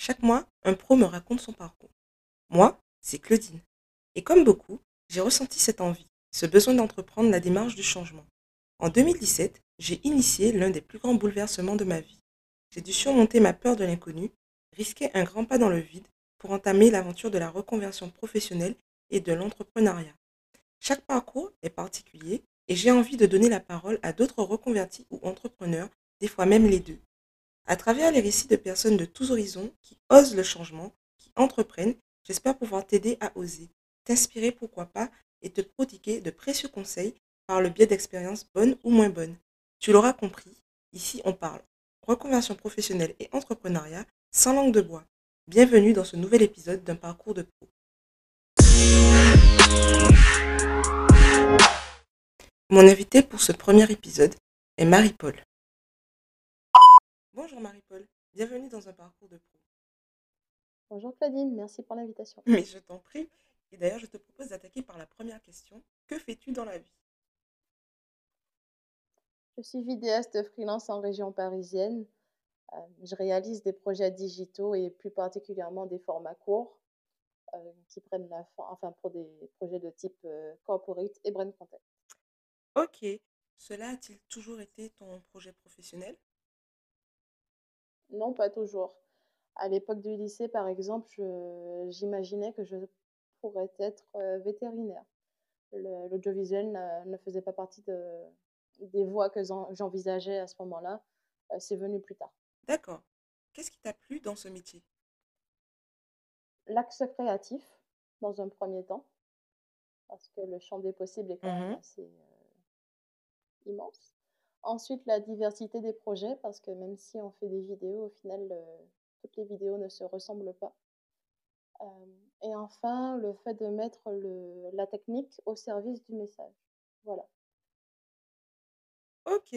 Chaque mois, un pro me raconte son parcours. Moi, c'est Claudine. Et comme beaucoup, j'ai ressenti cette envie, ce besoin d'entreprendre la démarche du changement. En 2017, j'ai initié l'un des plus grands bouleversements de ma vie. J'ai dû surmonter ma peur de l'inconnu, risquer un grand pas dans le vide pour entamer l'aventure de la reconversion professionnelle et de l'entrepreneuriat. Chaque parcours est particulier et j'ai envie de donner la parole à d'autres reconvertis ou entrepreneurs, des fois même les deux. À travers les récits de personnes de tous horizons qui osent le changement, qui entreprennent, j'espère pouvoir t'aider à oser, t'inspirer pourquoi pas et te prodiguer de précieux conseils par le biais d'expériences bonnes ou moins bonnes. Tu l'auras compris, ici on parle reconversion professionnelle et entrepreneuriat sans langue de bois. Bienvenue dans ce nouvel épisode d'un parcours de pro. Mon invité pour ce premier épisode est Marie-Paul. Bonjour Marie-Paul, bienvenue dans un parcours de pro. Bonjour Claudine, merci pour l'invitation. Mais je t'en prie. Et d'ailleurs, je te propose d'attaquer par la première question. Que fais-tu dans la vie? Je suis vidéaste freelance en région parisienne. Euh, je réalise des projets digitaux et plus particulièrement des formats courts euh, qui prennent la fin, enfin pour des projets de type euh, corporate et brand content. Ok. Cela a-t-il toujours été ton projet professionnel? Non, pas toujours. À l'époque du lycée, par exemple, j'imaginais que je pourrais être euh, vétérinaire. L'audiovisuel ne, ne faisait pas partie de- des voies que j'en- j'envisageais à ce moment-là. Euh, C'est venu plus tard. D'accord. Qu'est-ce qui t'a plu dans ce métier? L'axe créatif, dans un premier temps, parce que le champ des possibles est quand même Mhm. assez euh, immense. Ensuite, la diversité des projets, parce que même si on fait des vidéos, au final, euh, toutes les vidéos ne se ressemblent pas. Euh, et enfin, le fait de mettre le, la technique au service du message. Voilà. Ok.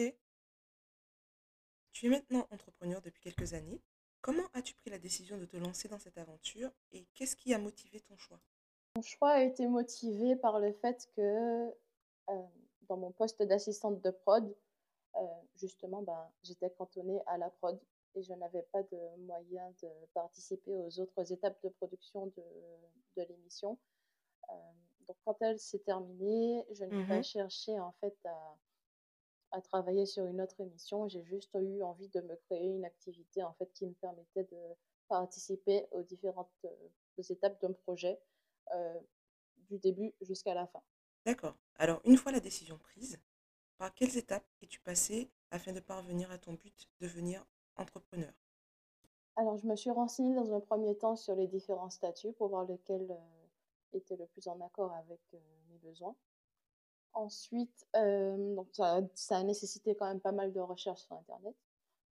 Tu es maintenant entrepreneur depuis quelques années. Comment as-tu pris la décision de te lancer dans cette aventure et qu'est-ce qui a motivé ton choix? Mon choix a été motivé par le fait que euh, dans mon poste d'assistante de prod, justement, ben, j'étais cantonnée à la prod et je n'avais pas de moyen de participer aux autres étapes de production de, de l'émission. Euh, donc, quand elle s'est terminée, je n'ai pas Mhm. cherché en fait à, à travailler sur une autre émission. J'ai juste eu envie de me créer une activité en fait qui me permettait de participer aux différentes euh, étapes d'un projet euh, du début jusqu'à la fin. D'accord. Alors, une fois la décision prise, quelles étapes es-tu passé afin de parvenir à ton but, devenir entrepreneur? Alors, je me suis renseignée dans un premier temps sur les différents statuts pour voir lequel euh, était le plus en accord avec euh, mes besoins. Ensuite, euh, donc ça, a nécessité quand même pas mal de recherches sur Internet.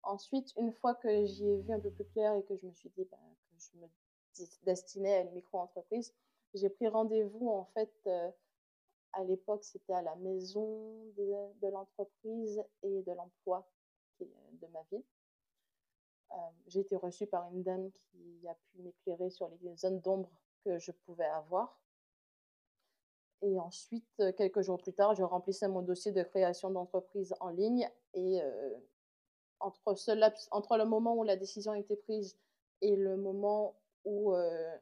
Ensuite, une fois que j'y ai vu un peu plus clair et que je me suis dit ben, que je me destinais à une micro-entreprise, j'ai pris rendez-vous en fait. À l'époque, c'était à la maison de, l'entreprise et de l'emploi de ma ville. Euh, j'ai été reçue par une dame qui a pu m'éclairer sur les zones d'ombre que je pouvais avoir. Et ensuite, quelques jours plus tard, je remplissais mon dossier de création d'entreprise en ligne. Et euh, entre, entre le moment où la décision a été prise et le moment où euh,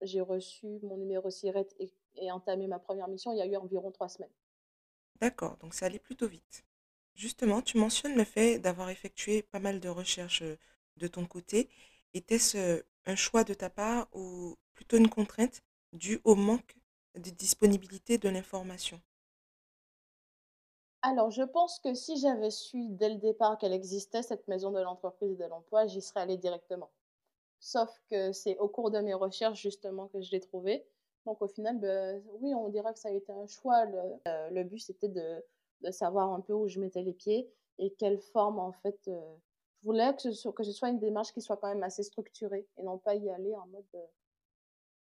j'ai reçu mon numéro SIRET et, et entamé ma première mission, il y a eu environ trois semaines. D'accord, donc ça allait plutôt vite. Justement, tu mentionnes le fait d'avoir effectué pas mal de recherches euh, de ton côté. Était-ce euh, un choix de ta part ou plutôt une contrainte due au manque de disponibilité de l'information? Alors, je pense que si j'avais su dès le départ qu'elle existait, cette maison de l'entreprise et de l'emploi, j'y serais allée directement. Sauf que c'est au cours de mes recherches justement que je l'ai trouvée. Donc au final, ben, oui, on dira que ça a été un choix. Le, euh, but, c'était de, savoir un peu où je mettais les pieds et quelle forme, en fait, euh, je voulais que ce, soit, une démarche qui soit quand même assez structurée et non pas y aller en mode, euh,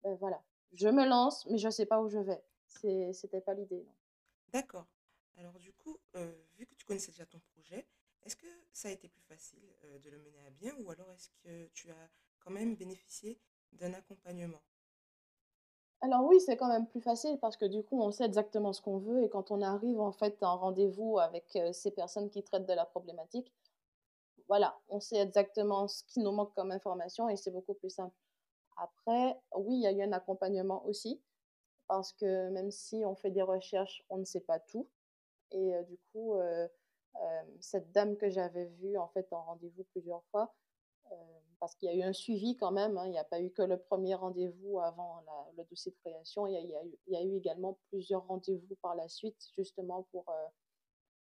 ben voilà, je me lance, mais je ne sais pas où je vais. C'était pas l'idée. D'accord. Alors du coup, vu que tu connaissais déjà ton projet, est-ce que ça a été plus facile de le mener à bien ou alors est-ce que tu as quand même bénéficié d'un accompagnement? Alors oui, c'est quand même plus facile parce que du coup, on sait exactement ce qu'on veut et quand on arrive en fait en rendez-vous avec euh, ces personnes qui traitent de la problématique, voilà, on sait exactement ce qui nous manque comme information et c'est beaucoup plus simple. Après, oui, il y a eu un accompagnement aussi, parce que même si on fait des recherches, on ne sait pas tout. Et du coup, cette dame que j'avais vue en fait en rendez-vous plusieurs fois, parce qu'il y a eu un suivi quand même, hein, il n'y a pas eu que le premier rendez-vous avant le dossier de création, il y, a, eu également plusieurs rendez-vous par la suite, justement pour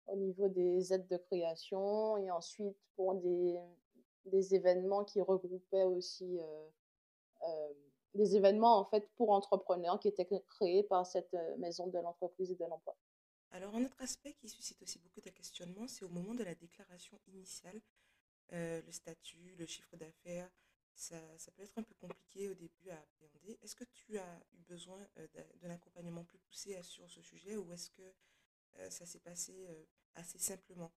au niveau des aides de création et ensuite pour des, événements qui regroupaient aussi des événements en fait pour entrepreneurs qui étaient créés par cette maison de l'entreprise et de l'emploi. Alors, un autre aspect qui suscite aussi beaucoup de questionnements, c'est au moment de la déclaration initiale, euh, le statut, le chiffre d'affaires, ça, ça, peut être un peu compliqué au début à appréhender. Est-ce que tu as eu besoin euh, d'un accompagnement plus poussé sur ce sujet ou est-ce que euh, ça s'est passé assez simplement?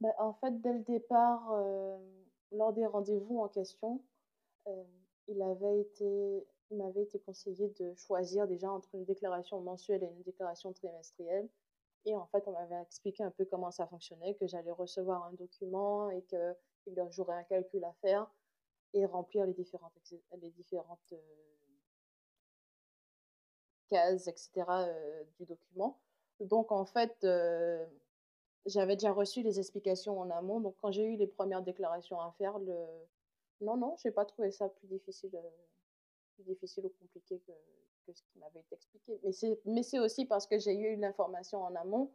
Ben, En fait, dès le départ, lors des rendez-vous en question, il m'avait été conseillé de choisir déjà entre une déclaration mensuelle et une déclaration trimestrielle. Et en fait, on m'avait expliqué un peu comment ça fonctionnait, que j'allais recevoir un document et qu'il j'aurais un calcul à faire et remplir les différentes, les différentes euh, cases, etc. Euh, du document. Donc, en fait, euh, j'avais déjà reçu les explications en amont. Donc, quand j'ai eu les premières déclarations à faire, le... non, non, j'ai pas trouvé ça plus difficile difficile ou compliqué que, que ce qui m'avait été expliqué. Mais c'est aussi parce que j'ai eu l'information en amont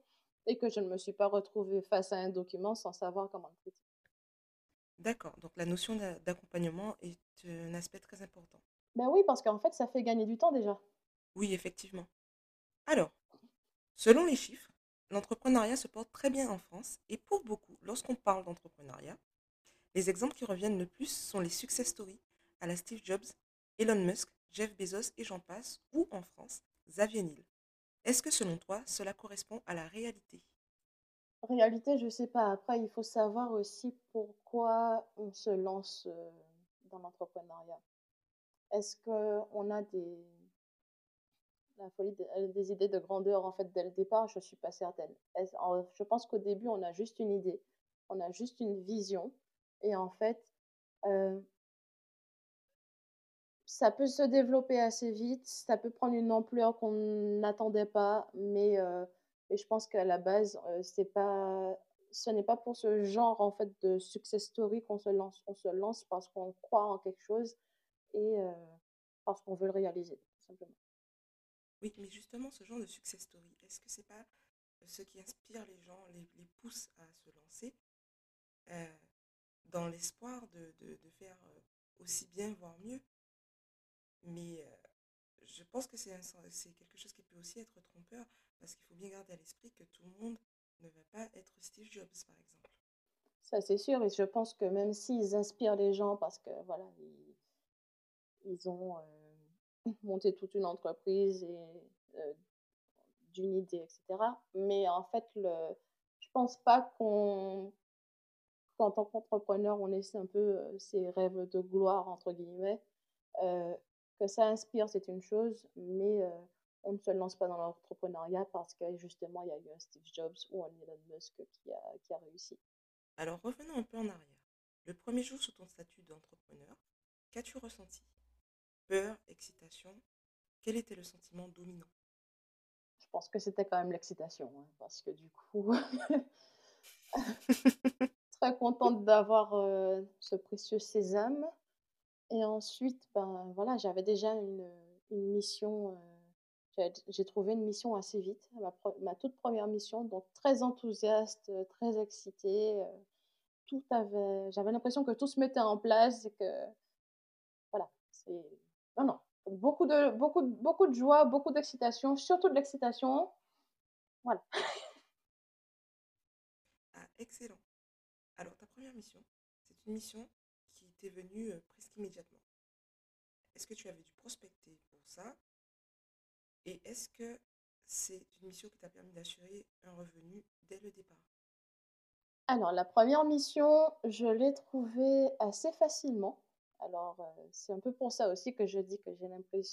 et que je ne me suis pas retrouvée face à un document sans savoir comment le traiter. D'accord, donc la notion d'accompagnement est un aspect très important. Ben oui, parce qu'en fait, ça fait gagner du temps déjà. Oui, effectivement. Alors, selon les chiffres, l'entrepreneuriat se porte très bien en France et pour beaucoup, lorsqu'on parle d'entrepreneuriat, les exemples qui reviennent le plus sont les success stories à la Steve Jobs Elon Musk, Jeff Bezos et j'en passe, ou en France, Xavier Niel. Est-ce que selon toi, cela correspond à la réalité? Réalité, je ne sais pas. Après, il faut savoir aussi pourquoi on se lance euh, dans l'entrepreneuriat. Est-ce qu'on a des, la folie euh, des idées de grandeur en fait dès le départ? Je ne suis pas certaine. Je pense qu'au début, on a juste une idée, on a juste une vision. Et en fait, euh, ça peut se développer assez vite, ça peut prendre une ampleur qu'on n'attendait pas, mais, euh, je pense qu'à la base, euh, pas, ce n'est pas pour ce genre en fait de success story qu'on se lance. On se lance parce qu'on croit en quelque chose et euh, parce qu'on veut le réaliser, tout simplement. Oui, mais justement, ce genre de success story, est-ce que c'est pas ce qui inspire les gens, les, pousse à se lancer dans l'espoir de, de, faire aussi bien, voire mieux? Mais je pense que c'est quelque chose qui peut aussi être trompeur, parce qu'il faut bien garder à l'esprit que tout le monde ne va pas être Steve Jobs, par exemple. Ça, c'est sûr, et je pense que même s'ils inspirent les gens, parce que voilà, ils, ont monté toute une entreprise et d'une idée, etc. Mais en fait, le, je pense pas qu'on, qu'en tant qu'entrepreneur, on ait un peu ces rêves de gloire, entre guillemets. Que ça inspire, c'est une chose, mais euh, on ne se lance pas dans l'entrepreneuriat parce que justement, il y a eu un Steve Jobs ou un Elon Musk qui a, qui a réussi. Alors revenons un peu en arrière. Le premier jour sous ton statut d'entrepreneur, qu'as-tu ressenti? Peur, excitation? Quel était le sentiment dominant? Je pense que c'était quand même l'excitation, hein, parce que du coup, très contente d'avoir euh, ce précieux sésame. Et ensuite, ben, voilà, j'avais déjà une, une mission, euh, j'ai trouvé une mission assez vite, ma, toute première mission, donc très enthousiaste, très excitée. Euh, tout avait, j'avais l'impression que tout se mettait en place et que, voilà, non, non, beaucoup de, beaucoup, beaucoup de joie, beaucoup d'excitation, surtout de l'excitation. Voilà. Ah, excellent. Alors, ta première mission, c'est une mission est venu euh, presque immédiatement. Est-ce que tu avais dû prospecter pour ça? Et est-ce que c'est une mission qui t'a permis d'assurer un revenu dès le départ? Alors, la première mission, je l'ai trouvée assez facilement. Alors, euh, c'est un peu pour ça aussi que je dis que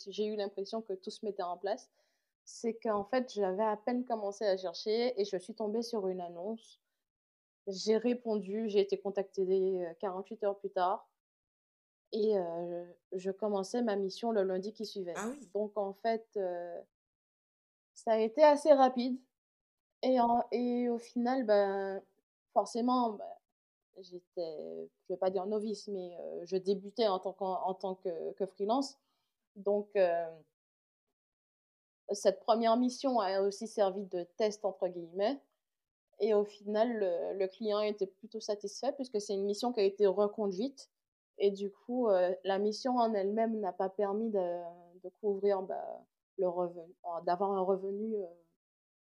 j'ai eu l'impression que tout se mettait en place. C'est qu'en fait, j'avais à peine commencé à chercher et je suis tombée sur une annonce J'ai répondu, j'ai été contactée 48 heures plus tard et je commençais ma mission le lundi qui suivait. Ah oui, Donc en fait, ça a été assez rapide et en et au final, ben, forcément, bah, j'étais je vais pas dire novice, mais je débutais en tant en tant que que freelance. Donc cette première mission a aussi servi de «test» entre guillemets et au final, le le client était plutôt satisfait puisque c'est une mission qui a été reconduite et du coup, heu, la mission en elle-même n'a pas permis de couvrir, bah, le revenu d'avoir un revenu, heu,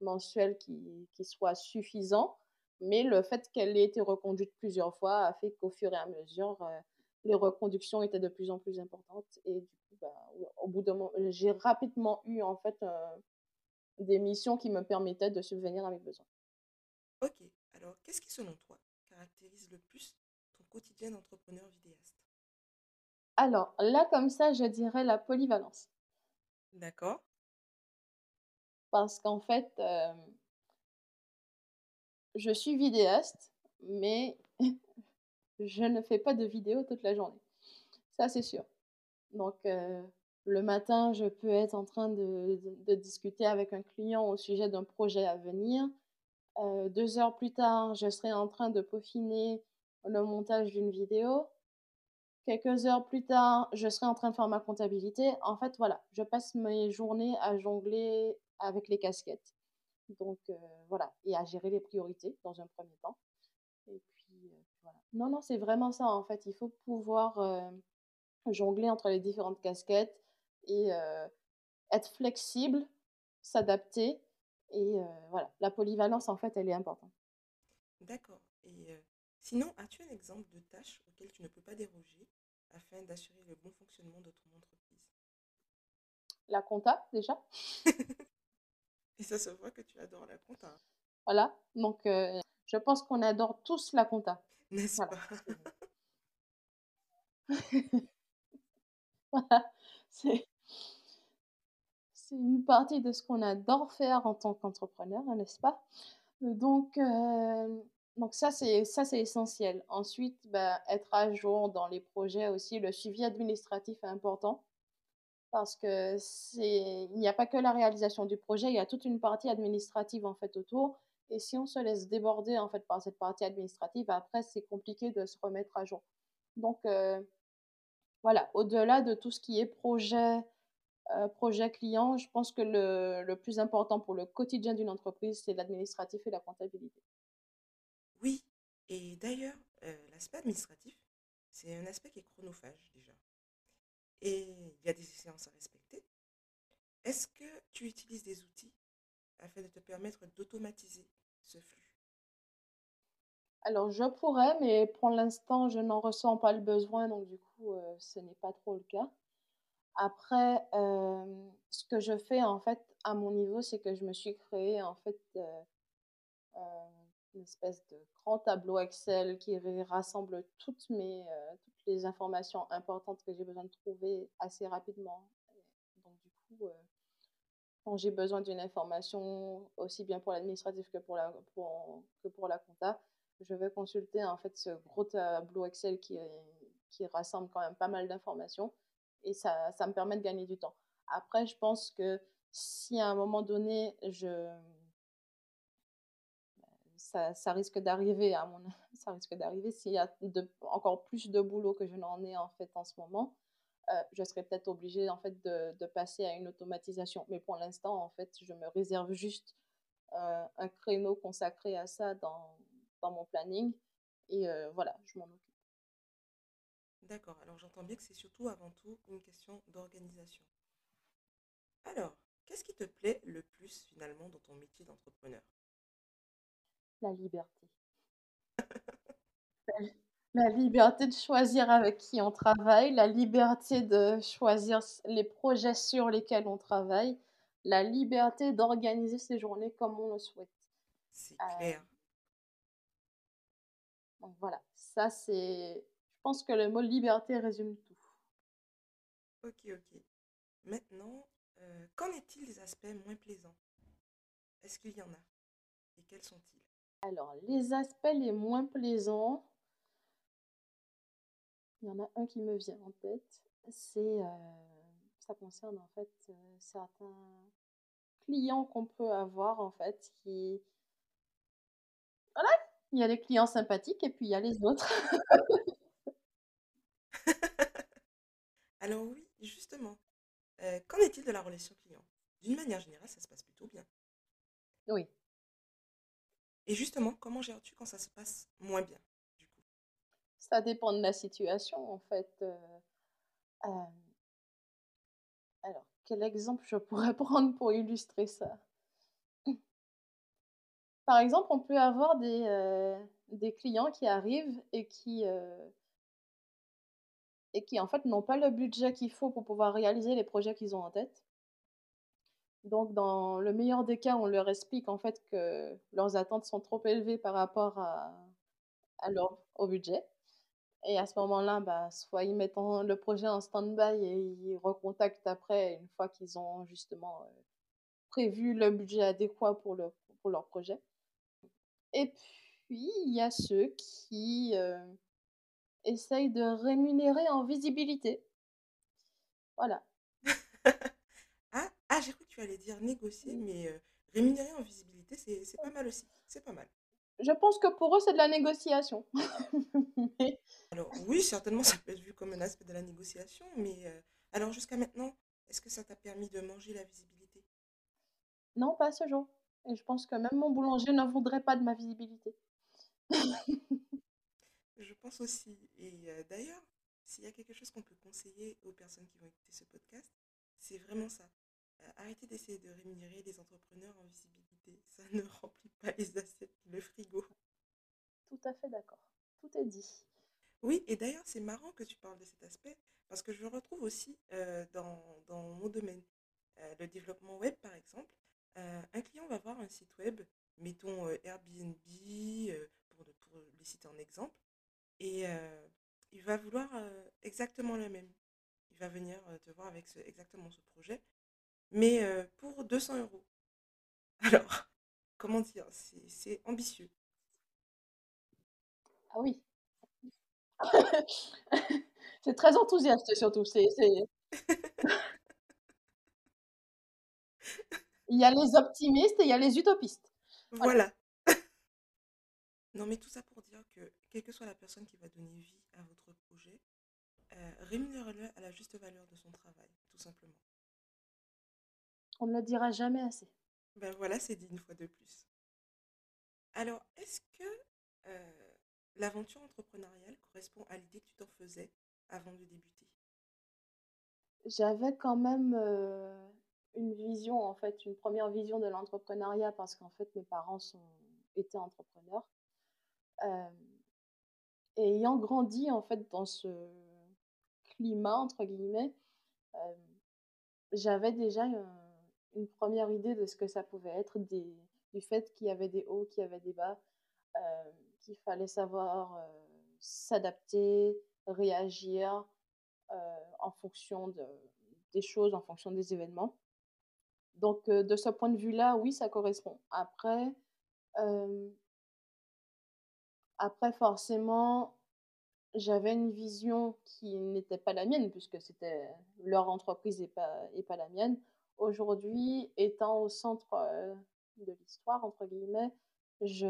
mensuel qui soit suffisant. Mais le fait qu'elle ait été reconduite plusieurs fois a fait qu'au fur et à mesure, les reconductions étaient de plus en plus importantes et du coup, bah, au bout d'un j'ai rapidement eu en fait, des missions qui me permettaient de subvenir à mes besoins. ok. Alors, qu'est-ce qui, selon toi, caractérise le plus ton quotidien d'entrepreneur vidéaste? Alors là, comme ça, je dirais la polyvalence. D'accord, Parce qu'en fait, hem, je suis vidéaste, mais je ne fais pas de vidéos toute la journée. Ça, c'est sûr. Donc, heu, le matin, je peux être en train de de de discuter avec un client au sujet d'un projet à venir. Heu, 2 heures plus tard, je serai en train de peaufiner le montage d'une vidéo. Quelques heures plus tard, je serai en train de faire ma comptabilité. En fait, voilà, je passe mes journées à jongler avec les casquettes. Donc, heu, voilà et à gérer les priorités dans un premier temps et puis, heu, voilà. Non, non, c'est vraiment ça, en fait. Il faut pouvoir, heu, jongler entre les différentes casquettes et être flexible, s'adapter et voilà. La polyvalence, en fait, elle est importante. d'accord. Et euh, sinon, as-tu un exemple de tâche auquel tu ne peux pas déroger? Afin d'assurer le bon fonctionnement de ton entreprise? La compta, déjà, Et ça se voit que tu adores la compta, voilà. Donc, heu, je pense qu'on adore tous la compta. n'est-ce Voilà, pas? voilà, c'est une partie de ce qu'on adore faire en tant qu'entrepreneur, hein, n'est-ce pas? Donc, hem, donc ça, c'est ça, c'est essentiel. Ensuite, bah, être à jour dans les projets aussi, le suivi administratif est important parce que c'est il n'y a pas que la réalisation du projet, il y a toute une partie administrative, en fait, autour et si on se laisse déborder, en fait, par cette partie administrative, après, c'est compliqué de se remettre à jour. Donc, heu, voilà, au-delà de tout ce qui est projet, heu, projet client, je pense que le le plus important pour le quotidien d'une entreprise, c'est l'administratif et la comptabilité. Oui. Et d'ailleurs, euh, l'aspect administratif, c'est un aspect qui est chronophage déjà. Et il y a des séances à respecter. Est-ce que tu utilises des outils afin de te permettre d'automatiser ce flux? Alors je pourrais, mais pour l'instant, je n'en ressens pas le besoin, donc du coup, heu, ce n'est pas trop le cas. Après, hem, ce que je fais, en fait, à mon niveau, c'est que je me suis créé, en fait, une espèce de grand tableau Excel qui rassemble toutes mes, heu, toutes les informations importantes que j'ai besoin de trouver assez rapidement. Donc du coup, heu, quand j'ai besoin d'une information, aussi bien pour l'administratif que pour la que pour la compta, je vais consulter, en fait, ce gros tableau Excel qui qui rassemble quand même pas mal d'informations et ça ça me permet de gagner du temps. Après, je pense que si à un moment donné, je ça risque d'arriver à mon ça risque d'arriver s'il y a de encore plus de boulot que je n'en ai, en fait, en ce moment, heu, je serais peut-être obligée, en fait, de de passer à une automatisation. Mais pour l'instant, en fait, je me réserve juste, heu, un créneau consacré à ça dans dans mon planning et heu, voilà, je m'en occupe. D'accord, alors j'entends bien que c'est surtout avant tout une question d'organisation. Alors, qu'est-ce qui te plaît le plus finalement dans ton métier d'entrepreneur? La liberté. La liberté de choisir avec qui on travaille, la liberté de choisir les projets sur lesquels on travaille, la liberté d'organiser ses journées comme on le souhaite. C'est Heu, clair. donc voilà, ça c'est je pense que le mot liberté résume tout. Ok, ok. Maintenant, euh, qu'en est-il des aspects moins plaisants? Est-ce qu'il y en a? Et quels sont-ils? Alors, les aspects les moins plaisants, il y en a un qui me vient en tête, c'est, heu, ça concerne en fait, heu, certains clients qu'on peut avoir en fait qui voilà, il y a les clients sympathiques et puis il y a les autres. Alors oui, justement, heu, qu'en est-il de la relation client? D'une manière générale, ça se passe plutôt bien. Oui. Et justement, comment gères-tu quand ça se passe moins bien, du coup? Ça dépend de la situation en fait, heu, hem, alors quel exemple je pourrais prendre pour illustrer ça? Par exemple, on peut avoir des, heu, des clients qui arrivent et qui, et qui en fait n'ont pas le budget qu'il faut pour pouvoir réaliser les projets qu'ils ont en tête. Donc dans le meilleur des cas, on leur explique en fait que leurs attentes sont trop élevées par rapport à leur au budget et à ce moment-là, bah, soit ils mettent en le projet en stand-by et ils recontactent après une fois qu'ils ont justement, heu, prévu le budget adéquat pour pour leur projet et puis il y a ceux qui, heu, essayent de rémunérer en visibilité. Voilà. Ah, ah, j'ai cru que tu allais dire négocier, mais heu, rémunérer en visibilité, c'est pas mal aussi, c'est pas mal. Je pense que pour eux, c'est de la négociation. Mais Alors oui, certainement, ça peut être vu comme un aspect de la négociation, mais heu, alors jusqu'à maintenant, est-ce que ça t'a permis de manger la visibilité? non, pas à ce jour et je pense que même mon boulanger ne voudrait pas de ma visibilité. Je pense aussi et heu, d'ailleurs, s'il y a quelque chose qu'on peut conseiller aux personnes qui vont écouter ce podcast, c'est vraiment ça. Heu, arrêtez d'essayer de rémunérer les entrepreneurs en visibilité, ça ne remplit pas les assiettes, le frigo. Tout à fait d'accord. Tout est dit. Oui et d'ailleurs, c'est marrant que tu parles de cet aspect parce que je le retrouve aussi, heu, dans dans mon domaine. Heu, le développement web, par exemple, un client va voir un site web, mettons, Airbnb, pour ne pour les citer en exemple et il va vouloir, exactement le même. Il va venir, te voir avec ce exactement ce projet, mais pour 200 euros. Alors, comment dire? C'est ambitieux. Ah oui, c'est très enthousiaste surtout, c'est il y a les optimistes et il y a les utopistes. Voilà. Voilà. Non, mais tout ça pour dire que, quelle que soit la personne qui va donner vie à votre projet, heu, rémunérez-le à la juste valeur de son travail, tout simplement. On ne le dira jamais assez. Ben voilà, c'est dit une fois de plus. Alors, est-ce que, heu, l'aventure entrepreneuriale correspond à l'idée que tu t'en faisais avant de débuter? J'avais quand même, heu, une vision en fait, une première vision de l'entrepreneuriat parce qu'en fait mes parents sont étaient entrepreneurs. Hem et ayant grandi en fait dans ce «climat» entre guillemets, j'avais déjà, une première idée de ce que ça pouvait être des du fait qu'il y avait des hauts, qu'il y avait des bas, hem, qu'il fallait savoir, heu, s'adapter, réagir, heu, en fonction de des choses, en fonction des événements. Donc de ce point de vue-là, oui, ça correspond. Après, après forcément, j'avais une vision qui n'était pas la mienne puisque c'était leur entreprise et pas et pas la mienne. Aujourd'hui, étant au centre, heu, de «l'histoire» entre guillemets, je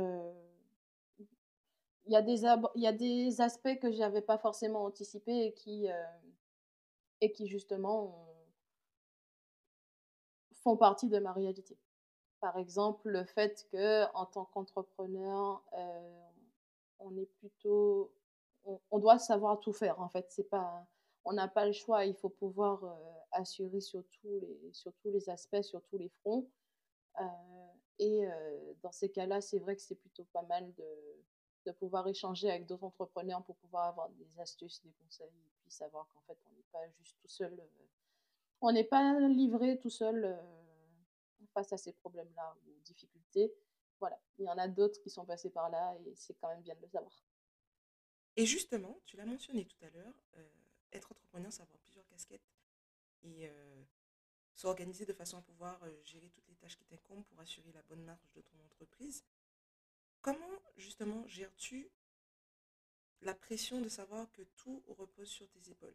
il y a des aspects que j'avais pas forcément anticipés et qui, heu et qui justement ont font partie de ma réalité. Par exemple, le fait qu'en tant qu'entrepreneur, heu, on est plutôt on doit savoir tout faire en fait. C'est pas on n'a pas le choix, il faut pouvoir, heu, assurer sur tous les sur tous les aspects, sur tous les fronts. Heu et heu, dans ces cas-là, c'est vrai que c'est plutôt pas mal de de pouvoir échanger avec d'autres entrepreneurs pour pouvoir avoir des astuces, des conseils et puis savoir qu'en fait, on n'est pas juste tout seul, on n'est pas livré tout seul, face à ces problèmes-là ou difficultés. Voilà, il y en a d'autres qui sont passés par là et c'est quand même bien de le savoir. Et justement, tu l'as mentionné tout à l'heure, heu, être entrepreneur, c'est avoir plusieurs casquettes et heu, s'organiser de façon à pouvoir, heu, gérer toutes les tâches qui t'incombent pour assurer la bonne marche de ton entreprise. Comment justement gères-tu la pression de savoir que tout repose sur tes épaules?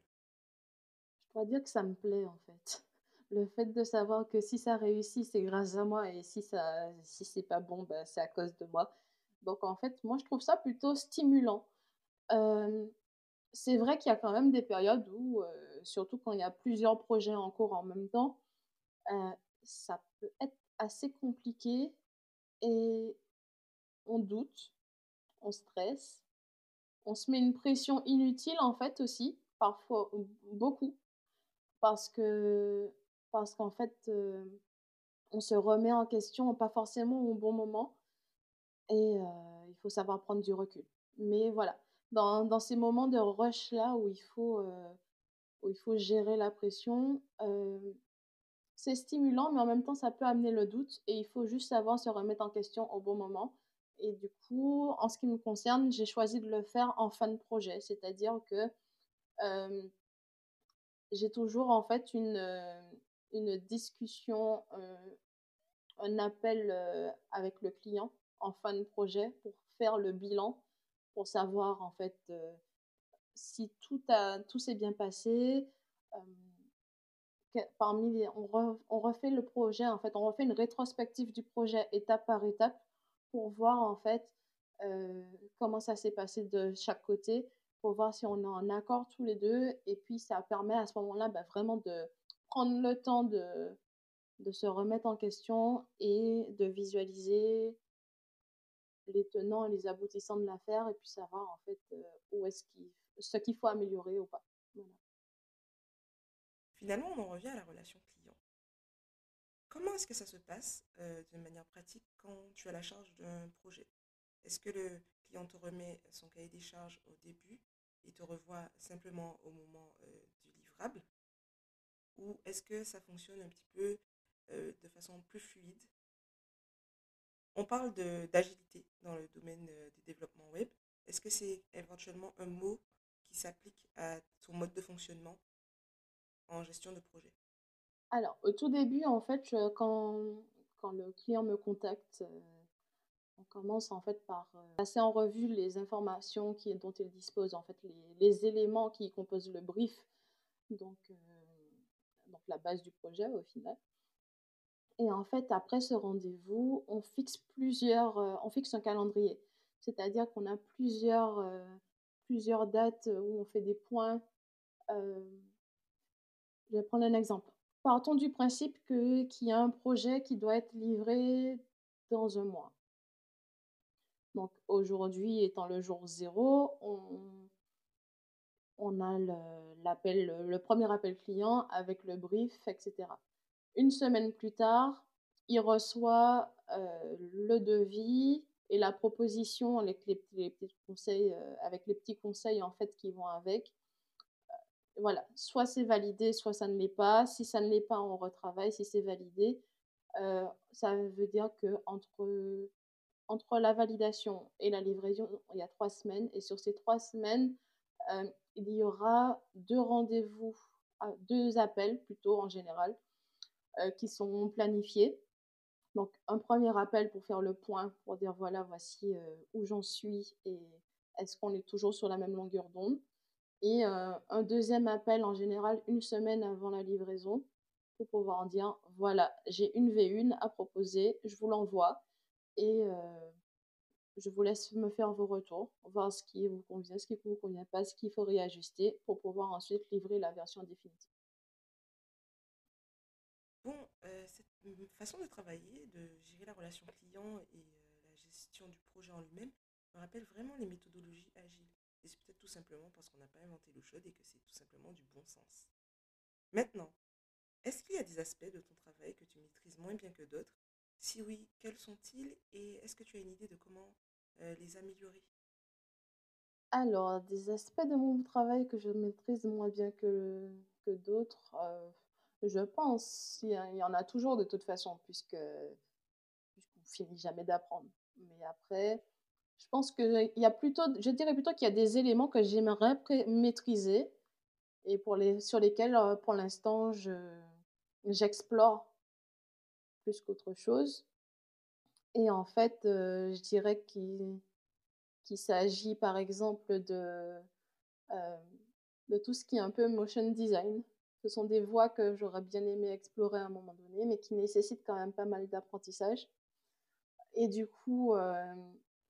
Je dois dire que ça me plaît en fait. Le fait de savoir que si ça réussit, c'est grâce à moi et si ça si c'est pas bon, bah, c'est à cause de moi. Donc en fait, moi je trouve ça plutôt stimulant. Hem, c'est vrai qu'il y a quand même des périodes où, heu, surtout quand il y a plusieurs projets en cours en même temps, heu, ça peut être assez compliqué et on doute, on stresse, on se met une pression inutile en fait aussi, parfois beaucoup. Parce que parce qu'en fait, heu, on se remet en question, pas forcément au bon moment et il faut savoir prendre du recul. Mais voilà, dans ces moments de rush-là où il faut, heu, où il faut gérer la pression, heu, c'est stimulant, mais en même temps, ça peut amener le doute et il faut juste savoir se remettre en question au bon moment et du coup, en ce qui me concerne, j'ai choisi de le faire en fin de projet. C'est-à-dire que, hem j'ai toujours en fait une, une discussion, un appel, avec le client en fin de projet pour faire le bilan, pour savoir en fait, heu, si tout a tout s'est bien passé, que parmi on re on refait le projet en fait, on refait une rétrospective du projet étape par étape pour voir en fait, heu, comment ça s'est passé de chaque côté, pour voir si on est en accord tous les 2. et puis ça permet à ce moment-là, bah, vraiment de prendre le temps de de se remettre en question et de visualiser les tenants et les aboutissants de l'affaire et puis savoir en fait, heu, où est-ce qu'il ce qu'il faut améliorer ou pas. Finalement, on en revient à la relation client. Comment est-ce que ça se passe, heu, de manière pratique quand tu as la charge d'un projet? Est-ce que le client te remet son cahier des charges au début et te revoit simplement au moment, heu, du livrable? Ou est-ce que ça fonctionne un petit peu, de façon plus fluide? On parle d'agilité dans le domaine, heu, du développement web. Est-ce que c'est éventuellement un mot qui s'applique à ton mode de fonctionnement en gestion de projet? Alors, au tout début, en fait, quand le client me contacte, heu, on commence en fait par, heu, passer en revue les informations dont il dispose, en fait, les éléments qui composent le brief, donc donc la base du projet au final et en fait, après ce rendez-vous, on fixe plusieurs, heu, on fixe un calendrier. C'est-à-dire qu'on a plusieurs, plusieurs dates, où on fait des points, hem Je vais prendre un exemple. Partons du principe qu'il y a un projet qui doit être livré dans un mois. Donc aujourd'hui étant le jour zéro, on a le l'appel, le 1 appel client avec le brief et cetera. Une semaine plus tard, il reçoit, heu, le devis et la proposition avec les petits conseils, heu, avec les petits conseils en fait qui vont avec. Voilà, soit c'est validé, soit ça ne l'est pas. Si ça ne l'est pas, on retravaille. Si c'est validé, ça veut dire qu'entre entre la validation et la livraison, il y a 3 semaines et sur ces 3 semaines, il y aura 2 rendez-vous, 2 appels plutôt en général, qui sont planifiés. Donc un premier appel pour faire le point, pour dire: «Voilà, voici, heu, où j'en suis et est-ce qu'on est toujours sur la même longueur d'onde?» et heu, un deuxième appel en général une semaine avant la livraison pour pouvoir dire: «Voilà, j'ai une V1 à proposer, je vous l'envoie et je vous laisse me faire vos retours, voir ce qui vous convient, ce qui ne vous convient pas, ce qu'il faut réajuster pour pouvoir ensuite livrer la version définitive». Bon, heu, cette m façon de travailler, de gérer la relation client et heu, la gestion du projet en lui-même me rappelle vraiment les méthodologies agiles et c'est peut-être tout simplement parce qu'on n'a pas inventé l'eau chaude et que c'est tout simplement du bon sens. Maintenant, est-ce qu'il y a des aspects de ton travail que tu maîtrises moins bien que d'autres? Si oui, quels sont-ils? Et est-ce que tu as une idée de comment, les améliorer? Alors, des aspects de mon travail que je maîtrise moins bien que que d'autres, je pense, il y en a toujours de toute façon puisque puisqu'on finit jamais d'apprendre. Mais après, je pense qu'il y a plutôt je dirais plutôt qu'il y a des éléments que j'aimerais maîtriser et pour les sur lesquels, heu, pour l'instant je j'explore plus qu'autre chose. Et en fait, je dirais qu'il s'agit par exemple de, de tout ce qui est un peu motion design. Ce sont des voies que j'aurais bien aimé explorer à un moment donné, mais qui nécessitent quand même pas mal d'apprentissage. Et du coup,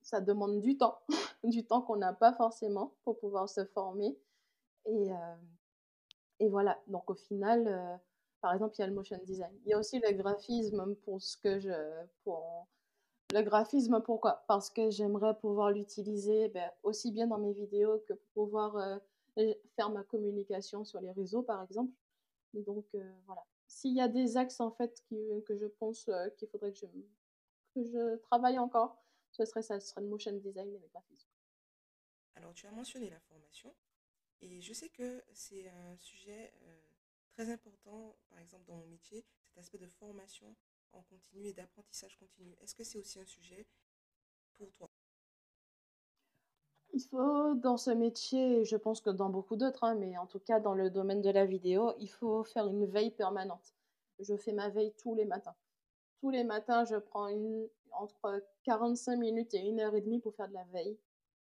ça demande du temps, du temps qu'on n'a pas forcément pour pouvoir se former. Et, et voilà, donc au final, par exemple, il y a le motion design. Il y a aussi le graphisme pour ce que je... Pour, le graphisme, pourquoi Parce que j'aimerais pouvoir l'utiliser ben, aussi bien dans mes vidéos que pour pouvoir faire ma communication sur les réseaux, par exemple. Donc voilà. S'il y a des axes en fait qui, que je pense qu'il faudrait que je, que je travaille encore, ce serait ça, ce serait le motion design et le graphisme. Alors, tu as mentionné la formation, et je sais que c'est un sujet euh, très important, par exemple dans mon métier, cet aspect de formation en continu et d'apprentissage continu. Est-ce que c'est aussi un sujet pour toi? Il faut, dans ce métier, je pense que dans beaucoup d'autres, hein, mais en tout cas dans le domaine de la vidéo, il faut faire une veille permanente. Je fais ma veille tous les matins. Tous les matins, je prends une, entre 45 minutes et une heure et demie pour faire de la veille,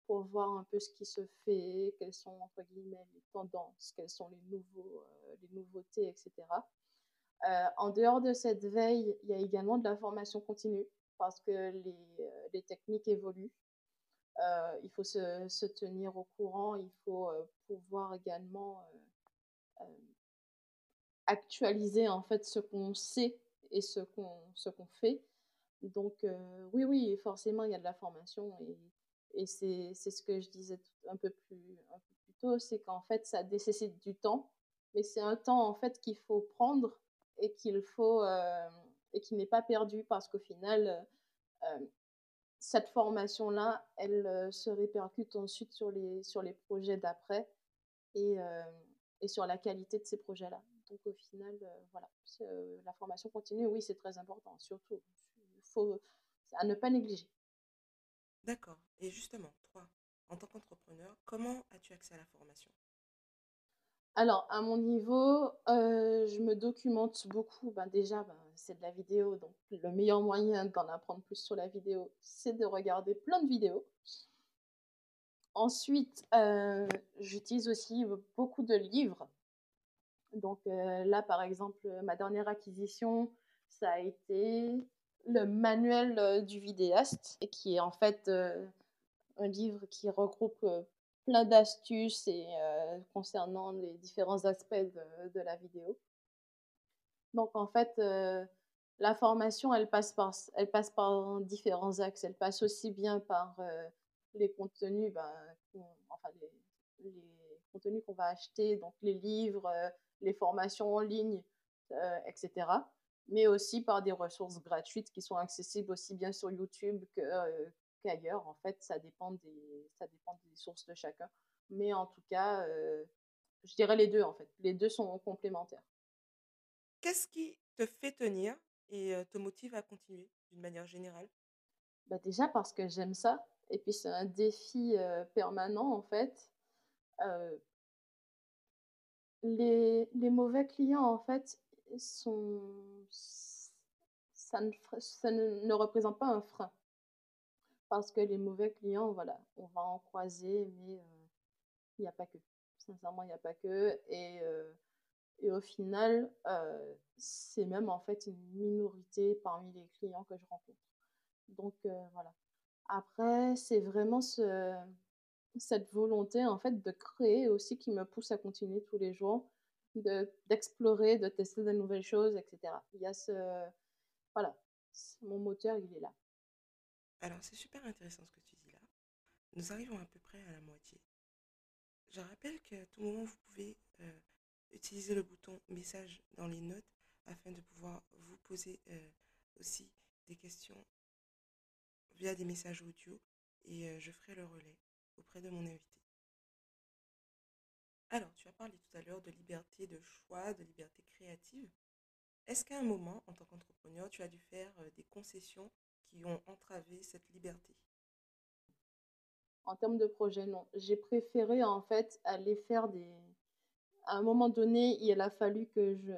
pour voir un peu ce qui se fait, quelles sont les tendances, quelles sont les, nouveaux, euh, les nouveautés, etc. Euh, en dehors de cette veille, il y a également de la formation continue parce que les, euh, les techniques évoluent. Il faut se, tenir au courant, il faut pouvoir également actualiser en fait ce qu'on sait et ce qu'on ce qu'on fait donc, oui, oui, forcément, il y a de la formation. Et, et c'est ce que je disais un peu plus, un peu plus tôt, c'est qu'en fait, ça nécessite du temps. Mais c'est un temps, en fait, qu'il faut prendre et qu'il faut... et qui n'est pas perdu parce qu'au final, cette formation-là, elle se répercute ensuite sur les, sur les projets d'après et, et sur la qualité de ces projets-là. Donc au final, voilà, la formation continue, oui, c'est très important, surtout faut à ne pas négliger. D'accord. Et justement, toi, en tant qu'entrepreneur, comment as-tu accès à la formation? Alors, à mon niveau, euh, je me documente beaucoup. Ben, déjà, ben, c'est de la vidéo, donc le meilleur moyen d'en apprendre plus sur la vidéo, c'est de regarder plein de vidéos. Ensuite, euh, j'utilise aussi beaucoup de livres. Donc euh, là, par exemple, ma dernière acquisition, ça a été le manuel euh, du vidéaste, qui est en fait un livre qui regroupe plein d'astuces et concernant les différents aspects de, la vidéo. Donc en fait, la formation, elle passe par, elle passe par différents axes. Elle passe aussi bien par les contenus, ben, enfin les, contenus qu'on va acheter, donc les livres, les formations en ligne, etc mais aussi par des ressources gratuites qui sont accessibles aussi bien sur YouTube euh, qu'ailleurs. En fait, ça dépend, des, ça dépend des sources de chacun. Mais en tout cas, euh, je dirais les deux, en fait. Les deux sont complémentaires. Qu'est-ce qui te fait tenir et te motive à continuer d'une manière générale? Bah Déjà parce que j'aime ça. Et puis c'est un défi permanent, en fait. les, les mauvais clients, en fait, sont, ça, ne, ça ne, représente pas un frein. Parce que les mauvais clients, voilà, on va en croiser, mais il n'y a pas que. Sincèrement, il n'y a pas que. Et, et au final, euh, c'est même en fait une minorité parmi les clients que je rencontre. Donc voilà. Après, c'est vraiment ce, cette volonté en fait de créer aussi qui me pousse à continuer tous les jours d'explorer, de, tester de nouvelles choses, etc. Il y a ce... Voilà, mon moteur, il est là. Alors, c'est super intéressant ce que tu dis là. Nous arrivons à peu près à la moitié. Je rappelle qu'à tout moment, vous pouvez euh, utiliser le bouton message dans les notes afin de pouvoir vous poser euh, aussi des questions via des messages audio et euh, je ferai le relais auprès de mon invité. Alors, tu as parlé tout à l'heure de liberté de choix, de liberté créative. Est-ce qu'à un moment, en tant qu'entrepreneur, tu as dû faire euh, des concessions qui ont entravé cette liberté? En termes de projet, non. J'ai préféré en fait aller faire des... À un moment donné, il a fallu que je,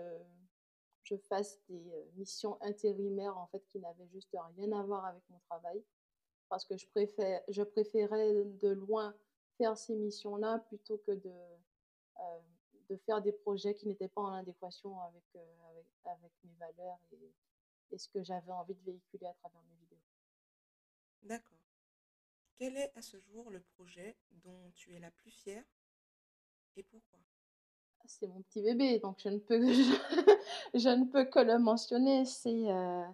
je fasse des missions intérimaires en fait qui n'avaient juste rien à voir avec mon travail parce que je je préférais de loin faire ces missions-là plutôt que de de faire des projets qui n'étaient pas en adéquation avec, avec, avec, mes valeurs et, et ce que j'avais envie de véhiculer à travers mes vidéos. D'accord. Quel est à ce jour le projet dont tu es la plus fière et pourquoi? C'est mon petit bébé, donc je ne peux, que le mentionner. C'est euh,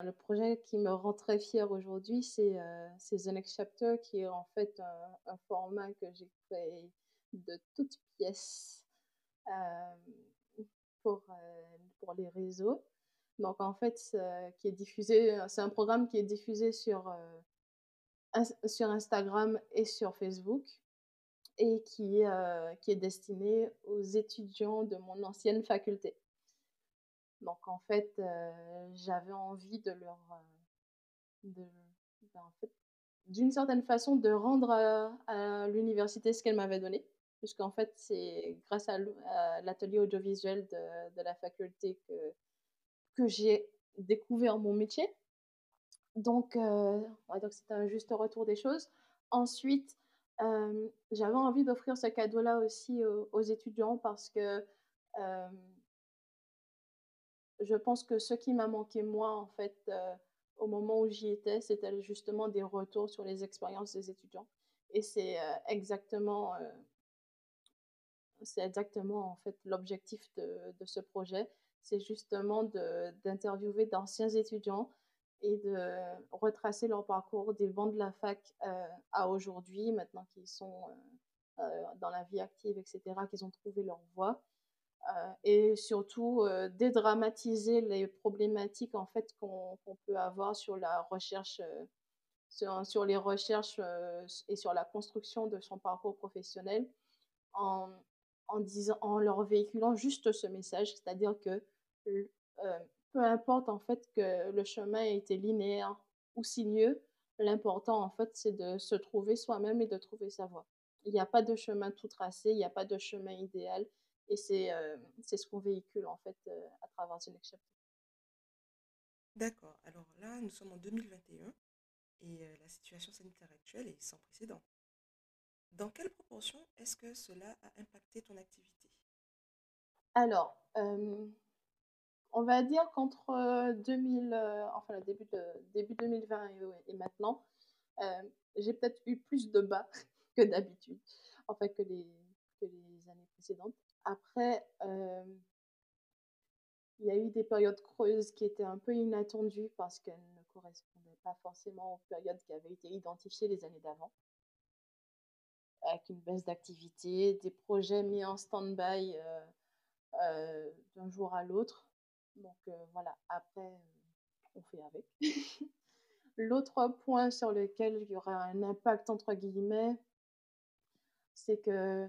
le projet qui me rend très fière aujourd'hui, c'est euh, The Next Chapter, qui est en fait un, format que j'ai créé de toutes pièces euh, pour, les réseaux. Donc en fait, c'est un programme qui est diffusé sur Instagram et sur Facebook et qui, euh, qui est destiné aux étudiants de mon ancienne faculté. Donc en fait, euh, j'avais envie de leur, euh, de, ben, d'une certaine façon, de rendre à, l'université ce qu'elle m'avait donné, puisqu'en fait, c'est grâce à l'atelier audiovisuel de, de, la faculté que, que j'ai découvert mon métier. Donc, euh, un juste retour des choses. Ensuite, j'avais envie d'offrir ce cadeau-là aussi aux, étudiants parce que je pense que ce qui m'a manqué moi, en fait, au moment où j'y étais, c'était justement des retours sur les expériences des étudiants. Et c'est exactement, c'est exactement en fait l'objectif de, de, ce projet. C'est justement d'interviewer d'anciens étudiants et de retracer leur parcours des bancs de la fac euh, à aujourd'hui, maintenant qu'ils sont euh, euh, dans la vie active, etc., qu'ils ont trouvé leur voie. et surtout, dédramatiser les problématiques en fait, qu'on peut avoir sur la recherche, sur, les recherches et sur la construction de son parcours professionnel en, en, disant, en leur véhiculant juste ce message, c'est-à-dire que peu importe en fait que le chemin ait été linéaire ou sinueux, l'important en fait c'est de se trouver soi-même et de trouver sa voie. Il n'y a pas de chemin tout tracé, il n'y a pas de chemin idéal et c'est euh, ce qu'on véhicule en fait euh, à travers ce Next Chapter. D'accord, alors là nous sommes en 2021 et euh, la situation sanitaire actuelle est sans précédent. Dans quelle proportion est-ce que cela a impacté ton activité? Alors, on va dire qu'entre 2000, euh, enfin début, de, début 2020 et, maintenant, euh, j'ai peut-être eu plus de bas que d'habitude, enfin que les, que les années précédentes. Après, euh, il y a eu des périodes creuses qui étaient un peu inattendues parce qu'elles ne correspondaient pas forcément aux périodes qui avaient été identifiées les années d'avant. Avec une baisse d'activité, des projets mis en stand-by d'un jour à l'autre. Donc voilà, après, on fait avec. L'autre point sur lequel il y aura un impact, entre guillemets, c'est que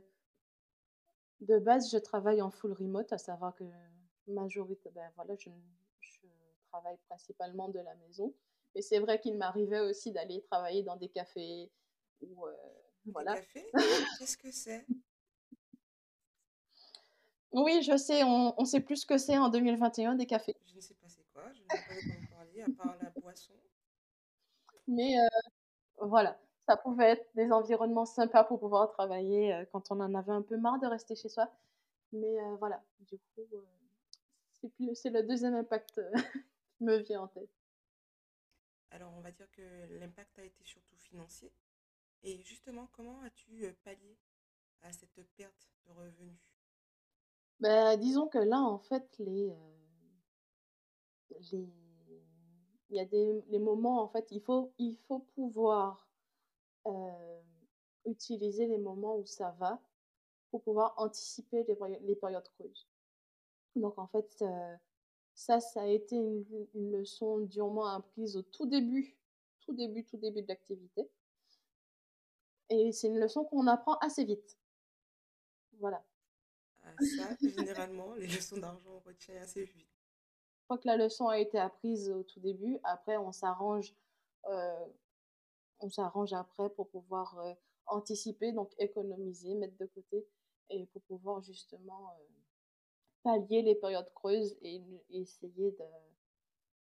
de base, je travaille en full remote, à savoir que majorité, ben voilà, je, je travaille principalement de la maison. Mais c'est vrai qu'il m'arrivait aussi d'aller travailler dans des cafés ou voilà. Cafés? Qu'est-ce que c'est? Oui, je sais, on, on sait plus ce que c'est en 2021 des cafés. Je ne sais pas c'est quoi, je ne sais pas de quoi vous parler, à part la boisson. Mais euh, voilà, ça pouvait être des environnements sympas pour pouvoir travailler euh, quand on en avait un peu marre de rester chez soi. Mais euh, voilà, du coup, c'est le deuxième impact qui me vient en tête. Alors, on va dire que l'impact a été surtout financier. Et justement, comment as-tu pallié à cette perte de revenus? Bah, disons que là, en fait, les, euh, les il y a des les moments, en fait, il faut il faut pouvoir, euh, utiliser les moments où ça va pour pouvoir anticiper les les périodes creuses. Donc en fait, euh, ça, ça a été une une leçon durement apprise au tout début, tout début, tout début de l'activité et c'est une leçon qu'on apprend assez vite. Voilà ça, généralement, les leçons d'argent, on retient assez vite. Je crois que la leçon a été apprise au tout début. Après, on s'arrange, euh, on s'arrange après pour pouvoir euh, anticiper, donc économiser, mettre de côté, et pour pouvoir justement pallier les périodes creuses et, et essayer de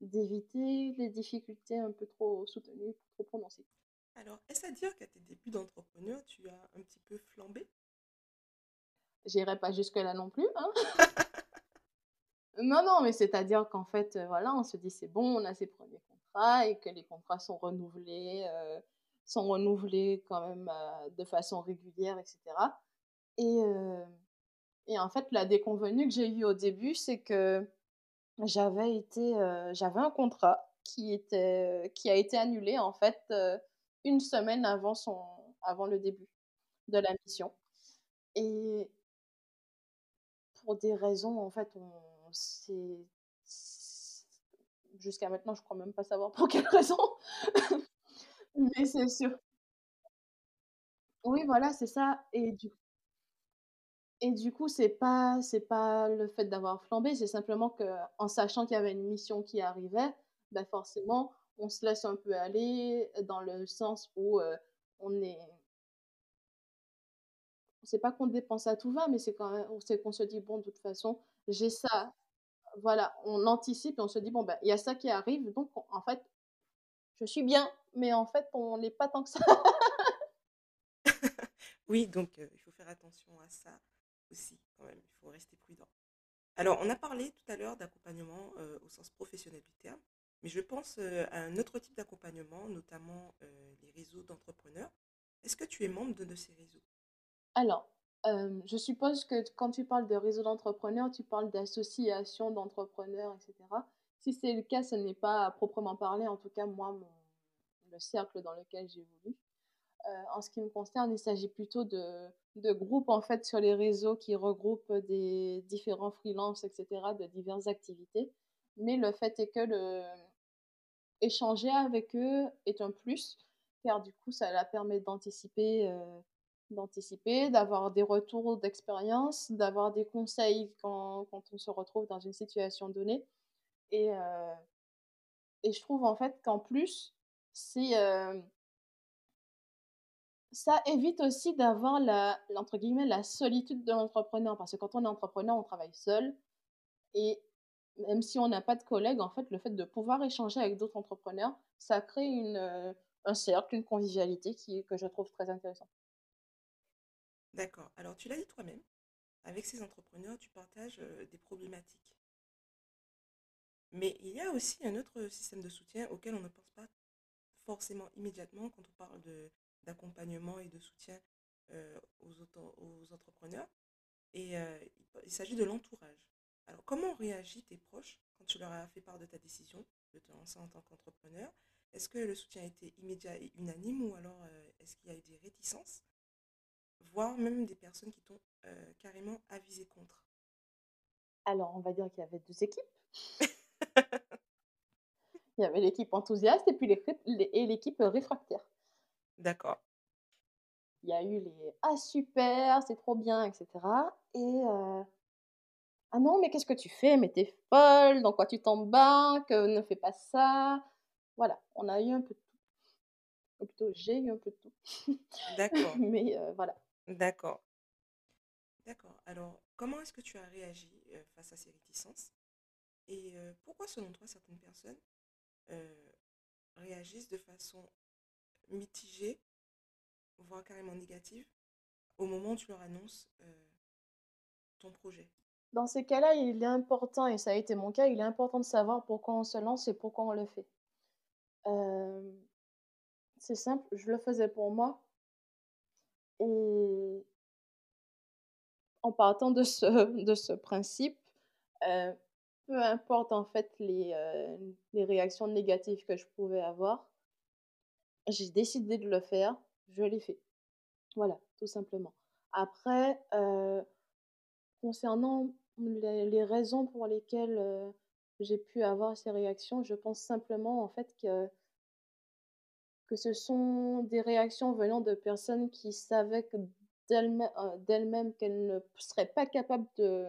d'éviter les difficultés un peu trop soutenues, trop prononcées. Alors, est-ce à dire qu'à tes débuts d'entrepreneur, tu as un petit peu flambé? J'irai pas jusque-là non plus, hein. Non, non, mais c'est-à-dire qu'en fait, heu, voilà, on se dit: «C'est bon, on a ses premiers contrats» et que les contrats sont renouvelés, heu, sont renouvelés quand même, heu, de façon régulière et cetera et et en fait, la déconvenue que j'ai eue au début, c'est que j'avais été, j'avais un contrat qui était, qui a été annulé en fait, 1 semaine avant son avant le début de la mission et pour des raisons en fait, on c'est jusqu'à maintenant, je crois même pas savoir pour quelle raison, mais c'est sûr. Oui, voilà, c'est ça et du et du coup, c'est pas c'est pas le fait d'avoir flambé, c'est simplement qu'en sachant qu'il y avait une mission qui arrivait, bah, forcément, on se laisse un peu aller dans le sens où, heu, on est c'est pas qu'on dépense à tout va, mais c'est quand même c'est qu'on se dit: «Bon, de toute façon, j'ai ça». Voilà, on anticipe et on se dit: «Bon, bah, il y a ça qui arrive, donc en fait, je suis bien». Mais en fait, on l'est pas tant que ça. Oui, donc heu, il faut faire attention à ça aussi quand même, il faut rester prudent. Alors, on a parlé tout à l'heure d'accompagnement, heu, au sens professionnel du terme, mais je pense, heu, à un autre type d'accompagnement, notamment, les réseaux d'entrepreneurs. Est-ce que tu es membre de ces réseaux? Alors, hem, je suppose que quand tu parles de réseau d'entrepreneurs, tu parles d'associations d'entrepreneurs et cetera. Si c'est le cas, ce n'est pas à proprement parler, en tout cas moi, le cercle dans lequel j'évolue. Heu, en ce qui me concerne, il s'agit plutôt de de groupes, en fait, sur les réseaux qui regroupent des différents freelances et cetera, de diverses activités. Mais le fait est que le échanger avec eux est un plus, car du coup, ça leur permet d'anticiper, heu, d'anticiper, d'avoir des retours d'expérience, d'avoir des conseils quand quand on se retrouve dans une situation donnée. Et heu et je trouve, en fait, qu'en plus, c'est, hem Ça évite aussi d'avoir la l'entre guillemets «la solitude de l'entrepreneur» parce que quand on est entrepreneur, on travaille seul. Et même si on n'a pas de collègues, en fait, le fait de pouvoir échanger avec d'autres entrepreneurs, ça crée une, heu, un cercle, une convivialité qui que je trouve très intéressant. D'accord. Alors, tu l'as dit toi-même, avec ces entrepreneurs, tu partages, des problématiques. Mais il y a aussi un autre système de soutien auquel on ne pense pas forcément immédiatement quand on parle d'accompagnement et de soutien, aux entrepreneurs et il s'agit de l'entourage. Alors comment ont réagi tes proches quand tu leur as fait part de ta décision de te lancer en tant qu'entrepreneur? Est-ce que le soutien a été immédiat et unanime ou alors, est-ce qu'il y a eu des réticences? Voire même des personnes qui t'ont, heu, carrément avisé contre? Alors, on va dire qu'il y avait 2 équipes. Il y avait l'équipe enthousiaste et puis l'équipe réfractaire. D'accord. Il y a eu les: «Ah super, c'est trop bien» et cetera et heu: «Ah non, mais qu'est-ce que tu fais? Mais tu es folle, dans quoi tu t'embarques? Ne fais pas ça». Voilà, on a eu un peu de tout. Ou plutôt j'ai eu un peu de tout. D'accord, Mais heu, voilà. D'accord, d'accord. Alors, comment est-ce que tu as réagi, face à ces réticences? Et pourquoi selon toi certaines personnes, réagissent de façon mitigée, voire carrément négative, au moment où tu leur annonces, ton projet? Dans ces cas-là, il est important et ça a été mon cas, il est important de savoir pourquoi on se lance et pourquoi on le fait. C'est simple, je le faisais pour moi et en partant de ce de ce principe, heu, peu importe en fait les, heu, les réactions négatives que je pouvais avoir, j'ai décidé de le faire, je l'ai fait. Voilà, tout simplement. Après, heu, concernant les raisons pour lesquelles, j'ai pu avoir ces réactions, je pense simplement en fait que que ce sont des réactions venant de personnes qui savaient heu, d'elles-mêmes qu'elles ne seraient pas capables de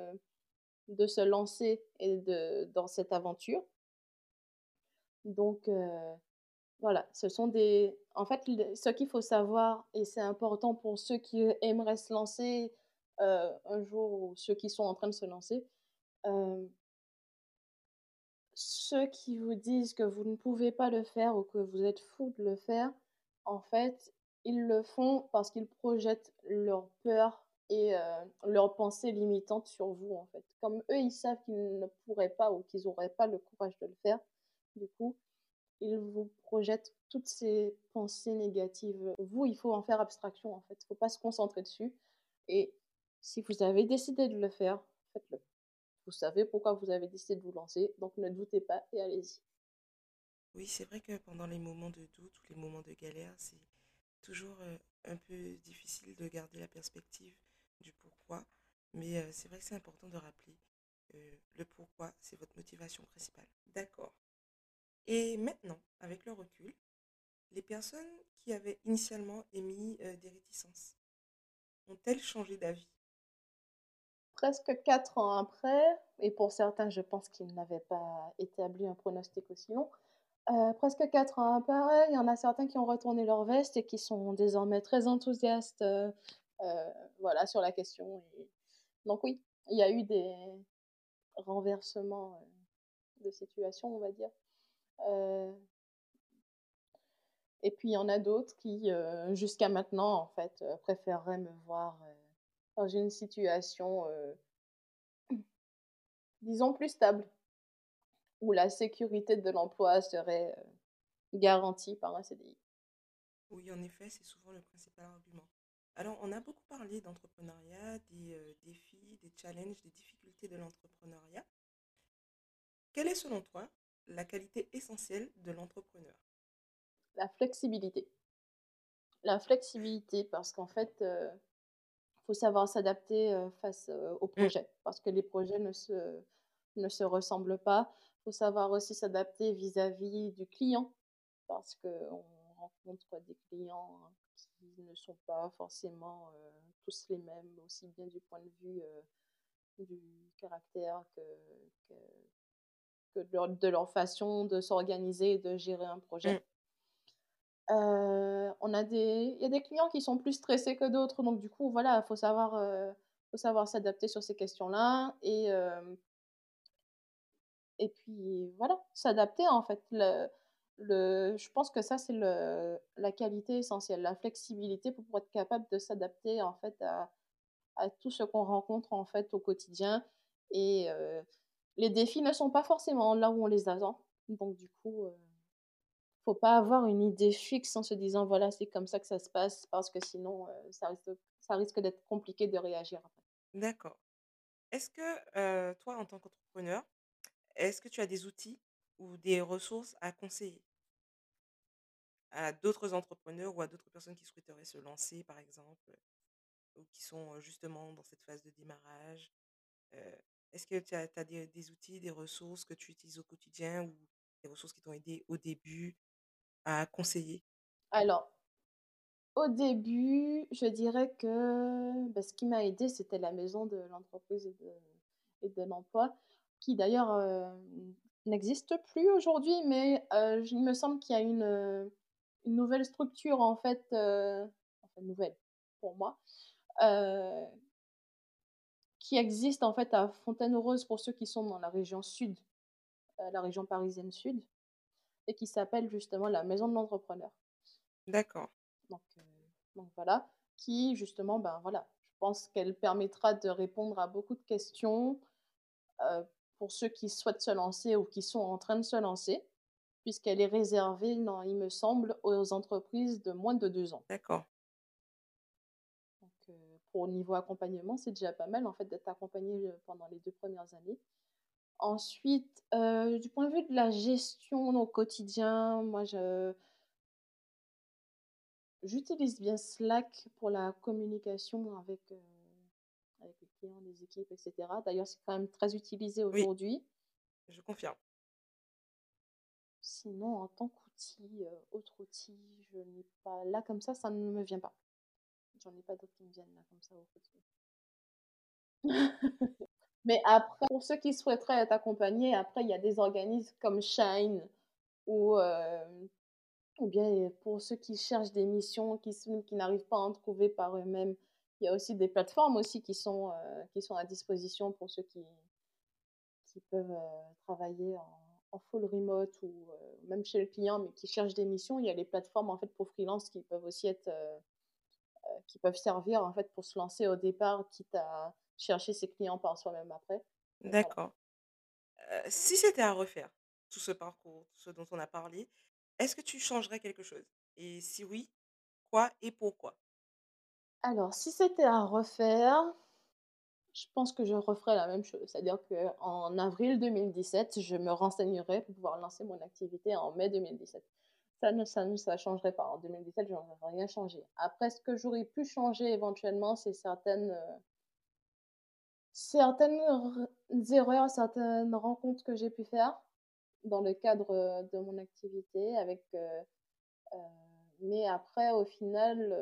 de se lancer et de dans cette aventure. Donc heu, voilà, ce sont des en fait, ce qu'il faut savoir et c'est important pour ceux qui aimeraient se lancer, heu, un jour ou ceux qui sont en train de se lancer, euh, ceux qui vous disent que vous ne pouvez pas le faire ou que vous êtes fou de le faire, en fait, ils le font parce qu'ils projettent leur peur et euh, leurs pensées limitantes sur vous, en fait. Comme eux, ils savent qu'ils ne pourraient pas ou qu'ils n'auraient pas le courage de le faire, du coup, ils vous projettent toutes ces pensées négatives. Vous, il faut en faire abstraction, en fait. Il ne faut pas se concentrer dessus. Et si vous avez décidé de le faire, faites-le. Vous savez pourquoi vous avez décidé de vous lancer, donc ne doutez pas et allez-y. Oui, c'est vrai que pendant les moments de doute ou les moments de galère, c'est toujours euh, un peu difficile de garder la perspective du pourquoi, mais euh, c'est vrai que c'est important de rappeler euh, le pourquoi, c'est votre motivation principale. D'accord. Et maintenant, avec le recul, les personnes qui avaient initialement émis des réticences ont-elles changé d'avis? Presque quatre ans après, et pour certains, je pense qu'ils n'avaient pas établi un pronostic aussi long, euh, presque quatre ans après, il y en a certains qui ont retourné leur veste et qui sont désormais très enthousiastes euh, euh, voilà, sur la question. Donc oui, il y a eu des renversements de situation, on va dire. Et puis il y en a d'autres qui, jusqu'à maintenant, en fait, préféreraient me voir dans une situation, euh, disons, plus stable, où la sécurité de l'emploi serait euh, garantie par un CDI. Oui, en effet, c'est souvent le principal argument. Alors, on a beaucoup parlé d'entrepreneuriat, des euh, défis, des challenges, des difficultés de l'entrepreneuriat. Quelle est selon toi la qualité essentielle de l'entrepreneur? La flexibilité. La flexibilité, parce qu'en fait, faut savoir s'adapter face aux mmh. projets parce que les projets ne se, ne se ressemblent pas. Il faut savoir aussi s'adapter vis-à-vis du client parce qu'on rencontre des clients qui ne sont pas forcément tous les mêmes, aussi bien du point de vue du caractère que, que, de, leur, de, leur, façon de s'organiser et de gérer un projet. Euh, on a des il y a des clients qui sont plus stressés que d'autres, donc du coup, voilà, il faut savoir, euh, faut savoir s'adapter sur ces questions-là et et puis voilà, s'adapter en fait. Le le je pense que ça, c'est le la qualité essentielle, la flexibilité pour être capable de s'adapter en fait à à tout ce qu'on rencontre en fait au quotidien et les défis ne sont pas forcément là où on les attend, donc du coup, faut pas avoir une idée fixe en se disant voilà, c'est comme ça que ça se passe parce que sinon euh, ça risque, ça risque d'être compliqué de réagir. D'accord. Est-ce que toi, en tant qu'entrepreneur, est-ce que tu as des outils ou des ressources à conseiller? À d'autres entrepreneurs ou à d'autres personnes qui souhaiteraient se lancer, par exemple, ou qui sont justement dans cette phase de démarrage? Est-ce que tu as, des outils, des ressources que tu utilises au quotidien ou des ressources qui t'ont aidé au début à conseiller? Alors, au début, je dirais que bah, ce qui m'a aidé, c'était la maison de l'entreprise et de, l'emploi, qui d'ailleurs euh, n'existe plus aujourd'hui, mais euh, il me semble qu'il y a une, euh, nouvelle structure, en fait, nouvelle pour moi, qui existe en fait à Fontaine-Rose pour ceux qui sont dans la région sud, la région parisienne sud et qui s'appelle justement la Maison de l'Entrepreneur. D'accord. Donc, euh, donc voilà, qui justement, ben voilà, je pense qu'elle permettra de répondre à beaucoup de questions euh, pour ceux qui souhaitent se lancer ou qui sont en train de se lancer, puisqu'elle est réservée, non, il me semble, aux entreprises de moins de deux ans. D'accord. Donc, euh, pour niveau accompagnement, c'est déjà pas mal en fait d'être accompagné pendant les deux premières années. Ensuite, euh, du point de vue de la gestion au quotidien, moi je j'utilise bien Slack pour la communication avec, euh, avec les clients, les équipes, etc. D'ailleurs, c'est quand même très utilisé Oui, aujourd'hui. je confirme. Sinon, en tant qu'outil, euh, autre outil, je n'ai pas. Là, comme ça, ça ne me vient pas. J'en ai pas d'autres qui me viennent là, comme ça, au quotidien. Mais après, pour ceux qui souhaiteraient être accompagnés, après, il y a des organismes comme Shine ou, euh, ou bien pour ceux qui cherchent des missions, qui, qui n'arrivent pas à en trouver par eux-mêmes. Il y a aussi des plateformes aussi qui sont, euh, qui sont à disposition pour ceux qui, qui peuvent travailler en, full remote ou même chez le client, mais qui cherchent des missions. Il y a les plateformes en fait pour freelance qui peuvent aussi être, qui peuvent servir en fait pour se lancer au départ, quitte à chercher ses clients par soi-même après. D'accord. si c'était à refaire, tout ce parcours, tout ce dont on a parlé, est-ce que tu changerais quelque chose? Et si oui, quoi et pourquoi? Alors, si c'était à refaire, je pense que je referais la même chose. C'est-à-dire qu'en avril 2017, je me renseignerais pour pouvoir lancer mon activité en mai 2017. Ça ne ça ne ça changerait pas. En 2017, je n'aurais rien changé. Après, ce que j'aurais pu changer éventuellement, c'est certaines, euh, certaines erreurs, certaines rencontres que j'ai pu faire dans le cadre euh, de mon activité avec, euh, mais après, au final,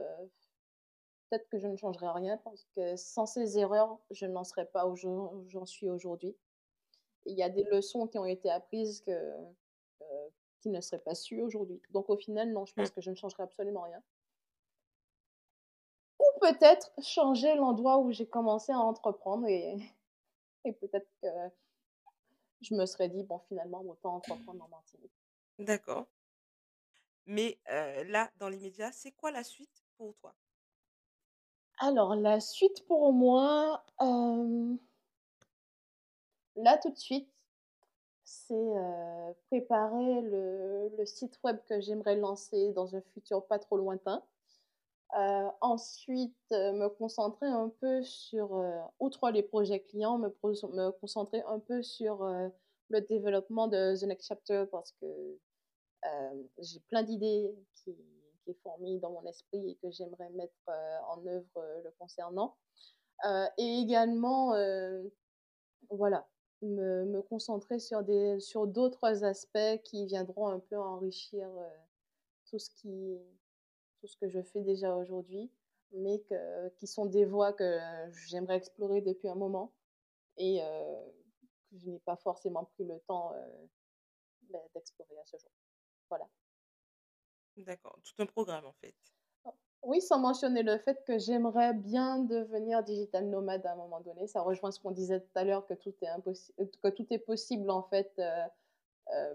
peut-être que je ne changerai rien parce que sans ces erreurs, je n'en serais pas où j'en suis aujourd'hui. Il y a des leçons qui ont été apprises que, euh, qui ne seraient pas sues aujourd'hui. Donc au final, non, je pense mmh. que je ne changerai absolument rien. Peut-être changer l'endroit où j'ai commencé à entreprendre et, et peut-être que je me serais dit, bon, finalement, autant entreprendre en Martinique. D'accord. Mais euh, là, dans l'immédiat, c'est quoi la suite pour toi? Alors la suite pour moi, là tout de suite, c'est, préparer le site web que j'aimerais lancer dans un futur pas trop lointain. Ensuite, me concentrer un peu sur, outre les projets clients, me me concentrer un peu sur, le développement de The Next Chapter parce que, j'ai plein d'idées qui qui est fourmi dans mon esprit et que j'aimerais mettre euh, en œuvre euh, le concernant. Euh, et également, voilà, me, me, concentrer sur, des, sur d'autres aspects qui viendront un peu enrichir tout, ce qui, tout ce que je fais déjà aujourd'hui, mais que, qui sont des voies que j'aimerais explorer depuis un moment et que je n'ai pas forcément pris le temps ben, d'explorer à ce jour. Voilà. D'accord, tout un programme en fait. Oh, oui, sans mentionner le fait que j'aimerais bien devenir digital nomade à un moment donné. Ça rejoint ce qu'on disait tout à l'heure, que tout est impossible, que tout est possible en fait euh, euh,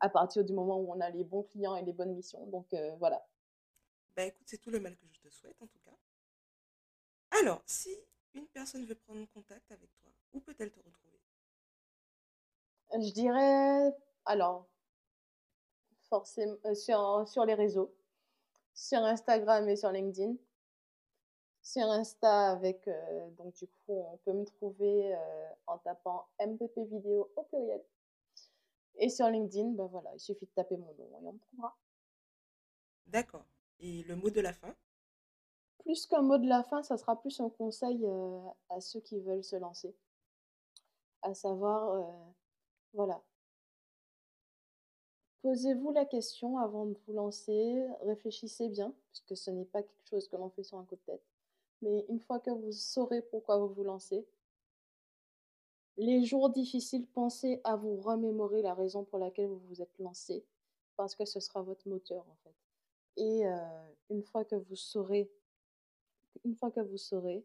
à partir du moment où on a les bons clients et les bonnes missions. Donc euh, voilà. Bah écoute, c'est tout le mal que je te souhaite en tout cas. Alors, si une personne veut prendre contact avec toi, où peut-elle te retrouver? Je dirais, alors, forcément euh, sur, sur les réseaux, sur Instagram et sur LinkedIn. Sur Insta, avec, euh, donc du coup, on peut me trouver euh, en tapant MPP vidéo au pluriel. Et sur LinkedIn, ben voilà, il suffit de taper mon nom et on me trouvera. D'accord. Et le mot de la fin? Plus qu'un mot de la fin, ça sera plus un conseil à ceux qui veulent se lancer. À savoir, voilà, Posez-vous la question avant de vous lancer, réfléchissez bien, puisque ce n'est pas quelque chose que l'on fait sur un coup de tête. Mais une fois que vous saurez pourquoi vous vous lancez, les jours difficiles, pensez à vous remémorer la raison pour laquelle vous vous êtes lancé, parce que ce sera votre moteur en fait. Et une fois que vous saurez, une fois que vous saurez,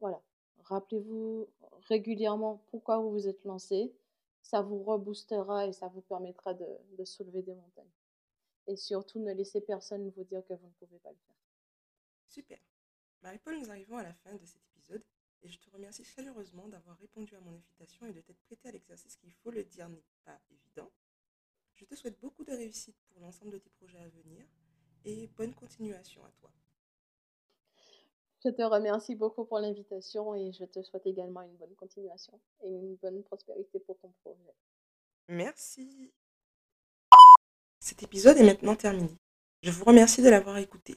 voilà, rappelez-vous régulièrement pourquoi vous vous êtes lancé, ça vous reboostera et ça vous permettra de, soulever des montagnes. Et surtout, ne laissez personne vous dire que vous ne pouvez pas le faire. Super. Marie-Paul, nous arrivons à la fin de cet épisode et je te remercie chaleureusement d'avoir répondu à mon invitation et de t'être prêté à l'exercice qui, il faut le dire, n'est pas évident. Je te souhaite beaucoup de réussite pour l'ensemble de tes projets à venir et bonne continuation à toi. Je te remercie beaucoup pour l'invitation et je te souhaite également une bonne continuation et une bonne prospérité pour ton projet. Merci. Cet épisode est maintenant terminé. Je vous remercie de l'avoir écouté.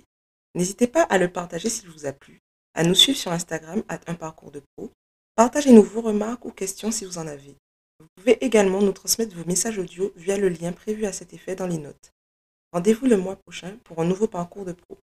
N'hésitez pas à le partager s'il vous a plu, à nous suivre sur Instagram à un parcours de pro. Partagez-nous vos remarques ou questions si vous en avez. Vous pouvez également nous transmettre vos messages audio via le lien prévu à cet effet dans les notes. Rendez-vous le mois prochain pour un nouveau parcours de pro.